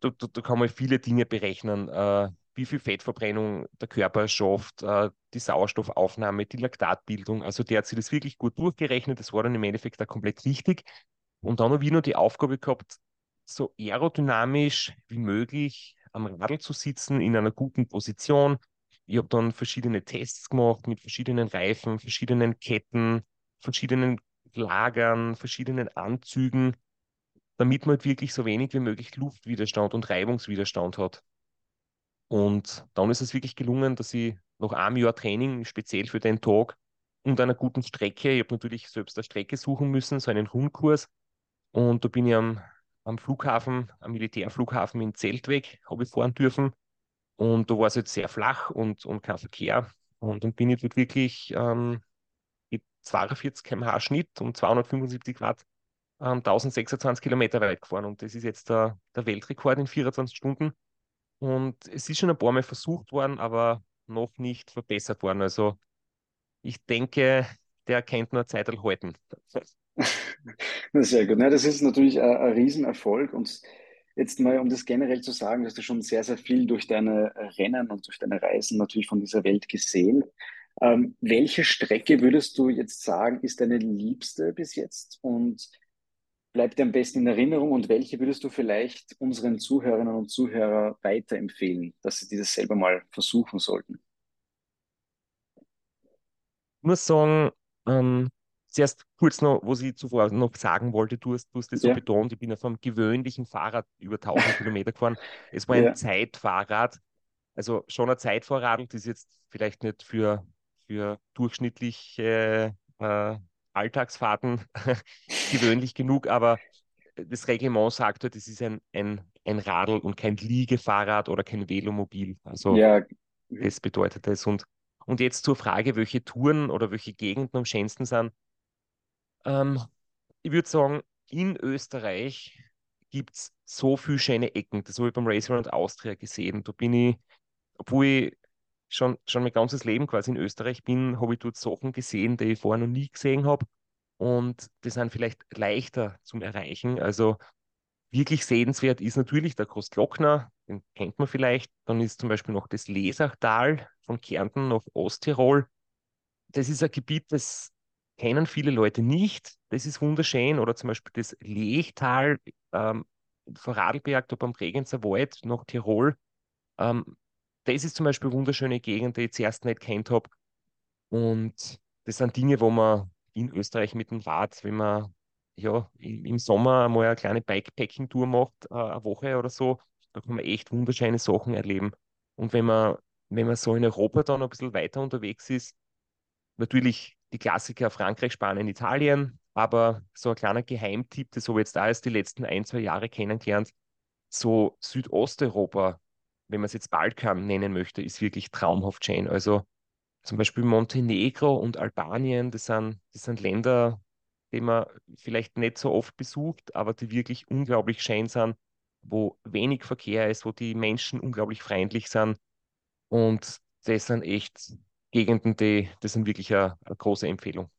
da, da, da kann man viele Dinge berechnen, äh, wie viel Fettverbrennung der Körper schafft, äh, die Sauerstoffaufnahme, die Laktatbildung. Also der hat sich das wirklich gut durchgerechnet. Das war dann im Endeffekt auch komplett richtig. Und dann habe ich noch die Aufgabe gehabt, so aerodynamisch wie möglich am Radl zu sitzen, in einer guten Position. Ich habe dann verschiedene Tests gemacht mit verschiedenen Reifen, verschiedenen Ketten, verschiedenen Lagern, verschiedenen Anzügen damit man halt wirklich so wenig wie möglich Luftwiderstand und Reibungswiderstand hat. Und dann ist es wirklich gelungen, dass ich nach einem Jahr Training, speziell für den Tag, und einer guten Strecke. Ich habe natürlich selbst eine Strecke suchen müssen, so einen Rundkurs. Und da bin ich am, am Flughafen, am Militärflughafen in Zeltweg, habe ich fahren dürfen. Und da war es jetzt sehr flach und, und kein Verkehr. Und dann bin ich dort wirklich ähm, 42 km/h Schnitt und 275 Watt ähm, 1026 Kilometer weit gefahren. Und das ist jetzt der, der Weltrekord in 24 Stunden. Und es ist schon ein paar Mal versucht worden, aber noch nicht verbessert worden. Also ich denke, der kennt nur Zeit halten. [LAUGHS] Sehr gut. Ja, das ist natürlich ein, ein Riesenerfolg. Und jetzt mal, um das generell zu sagen, hast du schon sehr, sehr viel durch deine Rennen und durch deine Reisen natürlich von dieser Welt gesehen. Ähm, welche Strecke würdest du jetzt sagen, ist deine liebste bis jetzt und bleibt dir am besten in Erinnerung? Und welche würdest du vielleicht unseren Zuhörerinnen und Zuhörern weiterempfehlen, dass sie dieses selber mal versuchen sollten? Ich muss sagen, ähm, zuerst kurz noch, was ich zuvor noch sagen wollte, du hast, du hast das so Ja, betont, ich bin auf einem gewöhnlichen Fahrrad über 1000 [LAUGHS] Kilometer gefahren. Es war ein ja, Zeitfahrrad, also schon ein Zeitfahrrad, das ist jetzt vielleicht nicht für, für durchschnittliche äh, Alltagsfahrten [LAUGHS] gewöhnlich genug, aber das Reglement sagt halt, es ist ein, ein, ein Radl und kein Liegefahrrad oder kein Velomobil. Also ja. Das bedeutet es. Und, und jetzt zur Frage, welche Touren oder welche Gegenden am schönsten sind. Ähm, ich würde sagen, in Österreich gibt es so viele schöne Ecken. Das habe ich beim Race Around Austria gesehen. Da bin ich, obwohl ich schon, schon mein ganzes Leben quasi in Österreich bin, habe ich dort Sachen gesehen, die ich vorher noch nie gesehen habe. Und die sind vielleicht leichter zum Erreichen. Also wirklich sehenswert ist natürlich der Großglockner, den kennt man vielleicht. Dann ist zum Beispiel noch das Lesachtal von Kärnten nach Osttirol. Das ist ein Gebiet, das kennen viele Leute nicht. Das ist wunderschön. Oder zum Beispiel das Lechtal ähm, vor Radlberg, da beim Bregenzer Wald nach Tirol. Ähm, das ist zum Beispiel eine wunderschöne Gegend, die ich zuerst nicht kennt habe. Und das sind Dinge, wo man in Österreich mit dem Rad, wenn man ja, im, Sommer mal eine kleine Bikepacking-Tour macht, äh, eine Woche oder so, da kann man echt wunderschöne Sachen erleben. Und wenn man, wenn man so in Europa dann ein bisschen weiter unterwegs ist, natürlich die Klassiker Frankreich, Spanien, Italien, aber so ein kleiner Geheimtipp, das habe ich jetzt auch erst die letzten ein, zwei Jahre kennengelernt, so Südosteuropa, wenn man es jetzt Balkan nennen möchte, ist wirklich traumhaft schön. Also zum Beispiel Montenegro und Albanien, das sind, das sind Länder, die man vielleicht nicht so oft besucht, aber die wirklich unglaublich schön sind, wo wenig Verkehr ist, wo die Menschen unglaublich freundlich sind. Und das sind echt Gegenden, die, das sind wirklich eine, eine große Empfehlung.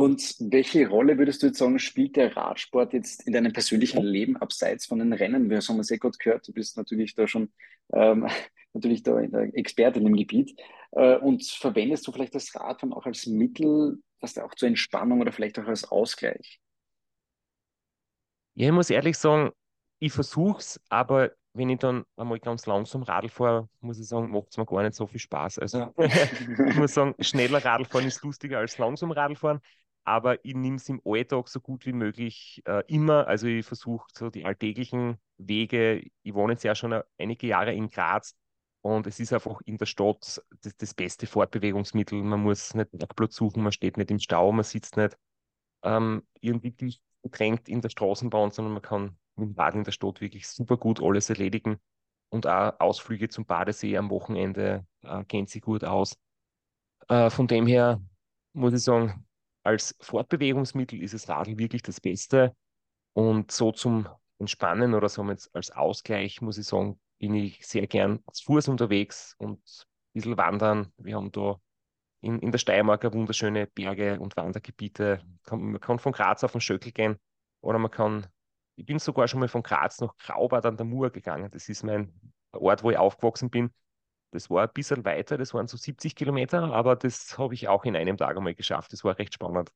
Und welche Rolle würdest du jetzt sagen, spielt der Radsport jetzt in deinem persönlichen Leben abseits von den Rennen? Wir haben es sehr gut gehört, du bist natürlich da schon ähm, [LAUGHS] natürlich da der Experte in dem Gebiet. Äh, und verwendest du vielleicht das Radfahren auch als Mittel, was da auch zur Entspannung oder vielleicht auch als Ausgleich? Ja, ich muss ehrlich sagen, ich versuche es, aber wenn ich dann einmal ganz langsam Radl fahre, muss ich sagen, macht es mir gar nicht so viel Spaß. Also [LAUGHS] ich muss sagen, schneller Radlfahren ist lustiger als langsam Radlfahren, aber ich nehme es im Alltag so gut wie möglich äh, immer. Also ich versuche so die alltäglichen Wege. Ich wohne jetzt ja schon einige Jahre in Graz und es ist einfach in der Stadt das, das beste Fortbewegungsmittel. Man muss nicht Parkplatz suchen, man steht nicht im Stau, man sitzt nicht ähm, irgendwie gedrängt in der Straßenbahn, sondern man kann mit dem Rad in der Stadt wirklich super gut alles erledigen. Und auch Ausflüge zum Badesee am Wochenende äh, kennt sich gut aus. Äh, von dem her muss ich sagen, als Fortbewegungsmittel ist das Radl wirklich das Beste. Und so zum Entspannen oder so als Ausgleich, muss ich sagen, bin ich sehr gern zu Fuß unterwegs und ein bisschen wandern. Wir haben da in, in der Steiermark wunderschöne Berge und Wandergebiete. Man kann von Graz auf den Schöckel gehen oder man kann, ich bin sogar schon mal von Graz nach Graubad an der Mur gegangen. Das ist mein Ort, wo ich aufgewachsen bin. Das war ein bisschen weiter, das waren so 70 Kilometer, aber das habe ich auch in einem Tag einmal geschafft. Das war recht spannend.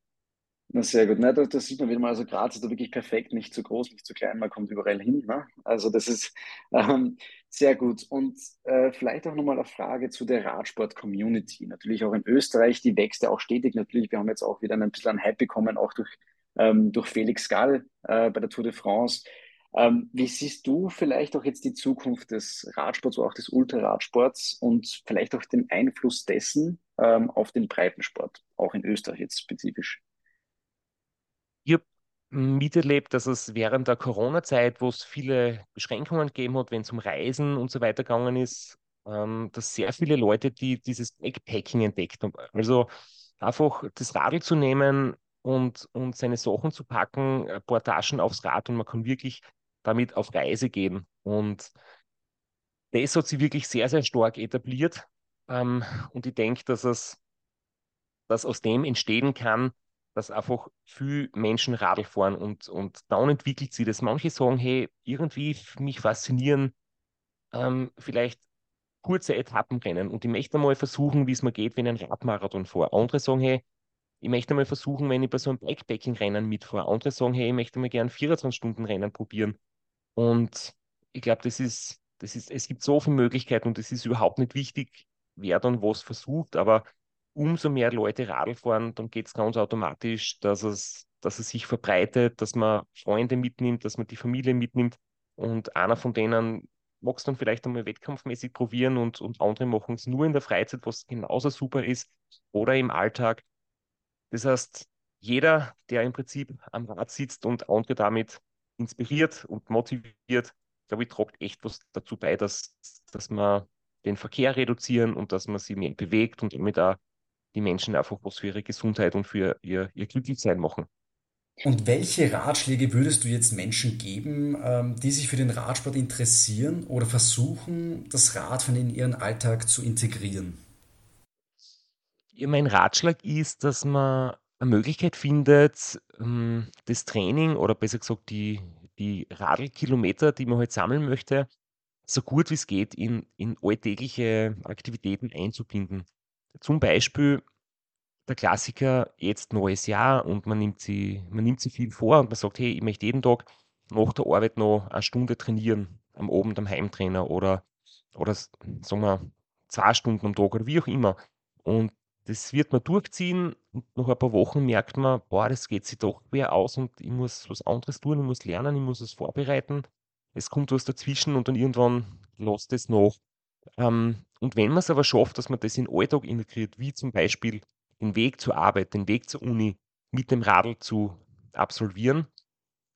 Na, sehr gut. Ne, da, das sieht man wieder mal. Also Graz ist da wirklich perfekt, nicht zu groß, nicht zu klein, man kommt überall hin. Ne? Also das ist [LAUGHS] ähm, sehr gut. Und äh, vielleicht auch nochmal eine Frage zu der Radsport-Community. Natürlich auch in Österreich, die wächst ja auch stetig. Natürlich, wir haben jetzt auch wieder ein bisschen einen Hype bekommen, auch durch, ähm, durch Felix Gall äh, bei der Tour de France. Ähm, wie siehst du vielleicht auch jetzt die Zukunft des Radsports, oder auch des Ultraradsports und vielleicht auch den Einfluss dessen ähm, auf den Breitensport, auch in Österreich jetzt spezifisch? Ich habe miterlebt, dass es während der Corona-Zeit, wo es viele Beschränkungen gegeben hat, wenn es um Reisen und so weiter gegangen ist, ähm, dass sehr viele Leute, die dieses Backpacking entdeckt haben. Also einfach das Radl zu nehmen und, und seine Sachen zu packen, ein paar Taschen aufs Rad und man kann wirklich damit auf Reise gehen. Und das hat sich wirklich sehr, sehr stark etabliert. Ähm, und ich denke, dass es, dass aus dem entstehen kann, dass einfach viele Menschen Radl fahren und, und dann entwickelt sich das. Manche sagen, hey, irgendwie mich faszinieren ähm, vielleicht kurze Etappenrennen und ich möchte mal versuchen, wie es mir geht, wenn ich einen Radmarathon fahre. Andere sagen, hey, ich möchte mal versuchen, wenn ich bei so einem Backpacking-Rennen mitfahre. Andere sagen, hey, ich möchte mal gerne 24-Stunden-Rennen probieren. Und ich glaube, das ist, das ist, es gibt so viele Möglichkeiten und es ist überhaupt nicht wichtig, wer dann was versucht, aber umso mehr Leute Radl fahren, dann geht es ganz automatisch, dass es, dass es sich verbreitet, dass man Freunde mitnimmt, dass man die Familie mitnimmt und einer von denen mag es dann vielleicht einmal wettkampfmäßig probieren und, und andere machen es nur in der Freizeit, was genauso super ist oder im Alltag. Das heißt, jeder, der im Prinzip am Rad sitzt und andere damit inspiriert und motiviert, glaube ich, trägt echt was dazu bei, dass, dass man den Verkehr reduzieren und dass man sich mehr bewegt und damit auch die Menschen einfach was für ihre Gesundheit und für ihr, ihr Glücklichsein machen. Und welche Ratschläge würdest du jetzt Menschen geben, ähm, die sich für den Radsport interessieren oder versuchen, das Radfahren in ihren Alltag zu integrieren? Ja, mein Ratschlag ist, dass man eine Möglichkeit findet, ähm, das Training oder besser gesagt die, die Radlkilometer, die man halt sammeln möchte, so gut wie es geht in, in alltägliche Aktivitäten einzubinden. Zum Beispiel der Klassiker, jetzt neues Jahr und man nimmt sie, man nimmt sie viel vor und man sagt, hey, ich möchte jeden Tag nach der Arbeit noch eine Stunde trainieren, am Abend am Heimtrainer oder, oder sagen wir zwei Stunden am Tag oder wie auch immer. Und das wird man durchziehen und nach ein paar Wochen merkt man, boah, das geht sich doch schwer aus und ich muss was anderes tun, ich muss lernen, ich muss es vorbereiten. Es kommt was dazwischen und dann irgendwann lässt es noch. Ähm, und wenn man es aber schafft, dass man das in den Alltag integriert, wie zum Beispiel den Weg zur Arbeit, den Weg zur Uni mit dem Radl zu absolvieren,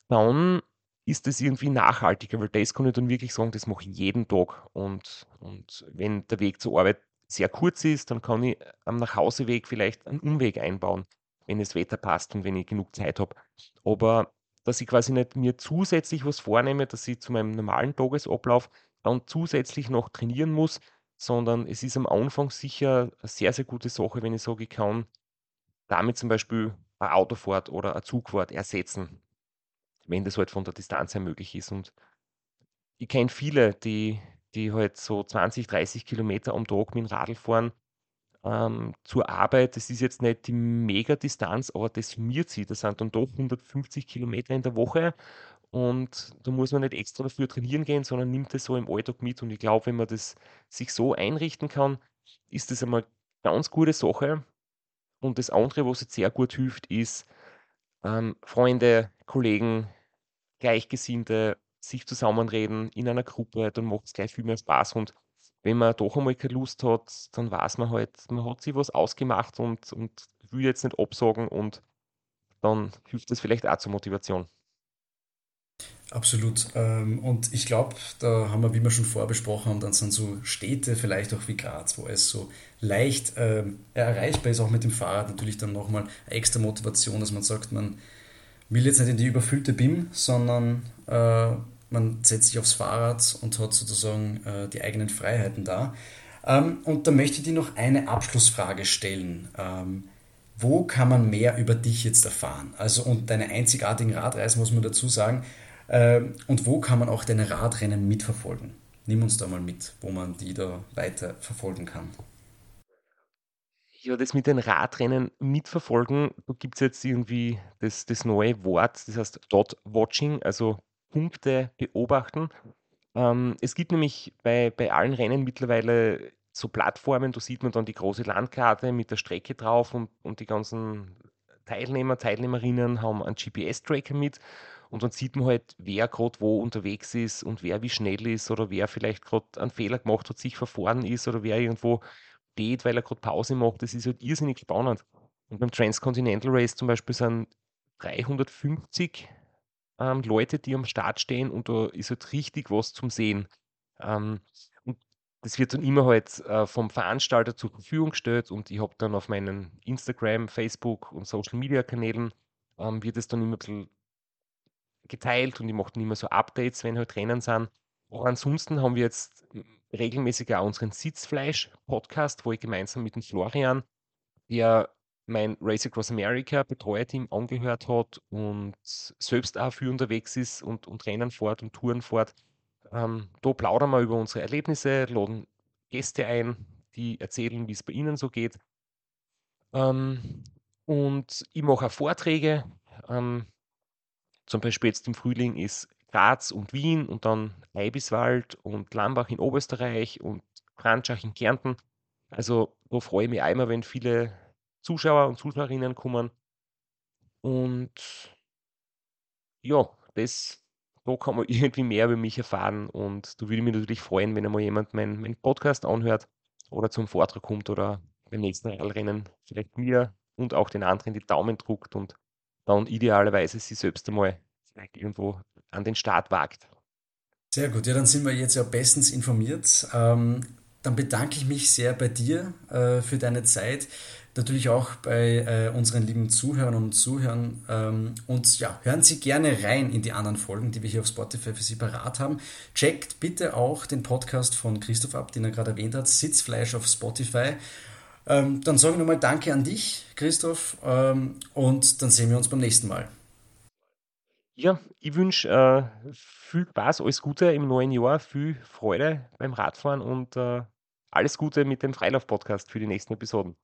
dann ist das irgendwie nachhaltiger, weil das kann ich dann wirklich sagen, das mache ich jeden Tag. Und, und wenn der Weg zur Arbeit sehr kurz ist, dann kann ich am Nachhauseweg vielleicht einen Umweg einbauen, wenn das Wetter passt und wenn ich genug Zeit habe. Aber dass ich quasi nicht mir zusätzlich was vornehme, dass ich zu meinem normalen Tagesablauf dann zusätzlich noch trainieren muss, sondern es ist am Anfang sicher eine sehr, sehr gute Sache, wenn ich sage, ich kann damit zum Beispiel eine Autofahrt oder eine Zugfahrt ersetzen, wenn das halt von der Distanz her möglich ist. Und ich kenne viele, die, die halt so 20, 30 Kilometer am Tag mit dem Radl fahren ähm, zur Arbeit. Das ist jetzt nicht die Mega-Distanz, aber das summiert sich. Das sind dann doch 150 Kilometer in der Woche und da muss man nicht extra dafür trainieren gehen, sondern nimmt es so im Alltag mit. Und ich glaube, wenn man das sich so einrichten kann, ist das einmal eine ganz gute Sache. Und das andere, was jetzt sehr gut hilft, ist ähm, Freunde, Kollegen, Gleichgesinnte, sich zusammenreden in einer Gruppe, dann macht es gleich viel mehr Spaß. Und wenn man doch einmal keine Lust hat, dann weiß man halt, man hat sich was ausgemacht und, und will jetzt nicht absagen und dann hilft das vielleicht auch zur Motivation. Absolut. Ähm, und ich glaube, da haben wir, wie wir schon vorbesprochen haben, dann sind so Städte, vielleicht auch wie Graz, wo es so leicht ähm, erreichbar ist, auch mit dem Fahrrad natürlich dann nochmal extra Motivation, dass man sagt, man will jetzt nicht in die überfüllte BIM, sondern äh, man setzt sich aufs Fahrrad und hat sozusagen äh, die eigenen Freiheiten da. Ähm, und da möchte ich dir noch eine Abschlussfrage stellen. wo kann man mehr über dich jetzt erfahren? Also und deine einzigartigen Radreisen muss man dazu sagen. Ähm, und wo kann man auch deine Radrennen mitverfolgen? Nimm uns da mal mit, wo man die da weiter verfolgen kann. Ja, das mit den Radrennen mitverfolgen, da gibt es jetzt irgendwie das, das neue Wort, das heißt Dot Watching, also Punkte beobachten. Ähm, es gibt nämlich bei, bei allen Rennen mittlerweile so Plattformen, da sieht man dann die große Landkarte mit der Strecke drauf und, und die ganzen Teilnehmer, Teilnehmerinnen haben einen GPS-Tracker mit und dann sieht man halt, wer gerade wo unterwegs ist und wer wie schnell ist oder wer vielleicht gerade einen Fehler gemacht hat, sich verfahren ist oder wer irgendwo steht, weil er gerade Pause macht. Das ist halt irrsinnig spannend. Und beim Transcontinental Race zum Beispiel sind 350 ähm, Leute, die am Start stehen und da ist halt richtig was zum Sehen. Ähm, und das wird dann immer halt äh, vom Veranstalter zur Verfügung gestellt und ich habe dann auf meinen Instagram, Facebook und Social Media Kanälen ähm, wird es dann immer ein bisschen geteilt und ich mache dann immer so Updates, wenn halt Rennen sind. Aber ansonsten haben wir jetzt regelmäßig auch unseren Sitzfleisch-Podcast, wo ich gemeinsam mit dem Florian, der mein Race Across America Betreuerteam angehört hat und selbst auch für unterwegs ist und, und Rennen fährt und Touren fährt. Ähm, da plaudern wir über unsere Erlebnisse, laden Gäste ein, die erzählen, wie es bei ihnen so geht. Ähm, und ich mache auch Vorträge. Ähm, zum Beispiel jetzt im Frühling ist Graz und Wien und dann Eibiswald und Lambach in Oberösterreich und Franschach in Kärnten. Also da freue ich mich einmal, wenn viele Zuschauer und Zuschauerinnen kommen. Und ja, das, da kann man [LAUGHS] irgendwie mehr über mich erfahren. Und da würde ich mich natürlich freuen, wenn einmal jemand meinen mein Podcast anhört oder zum Vortrag kommt oder beim nächsten Radrennen vielleicht mir und auch den anderen die Daumen druckt und dann idealerweise sie selbst einmal vielleicht irgendwo an den Start wagt. Sehr gut, ja, dann sind wir jetzt ja bestens informiert. Ähm, dann bedanke ich mich sehr bei dir äh, für deine Zeit, natürlich auch bei äh, unseren lieben Zuhörern und Zuhörern. Ähm, und ja, hören Sie gerne rein in die anderen Folgen, die wir hier auf Spotify für Sie parat haben. Checkt bitte auch den Podcast von Christoph ab, den er gerade erwähnt hat, Sitzfleisch auf Spotify. Ähm, dann sage ich nochmal Danke an dich, Christoph, ähm, und dann sehen wir uns beim nächsten Mal. Ja, ich wünsche äh, viel Spaß, alles Gute im neuen Jahr, viel Freude beim Radfahren und äh, alles Gute mit dem Freilauf-Podcast für die nächsten Episoden.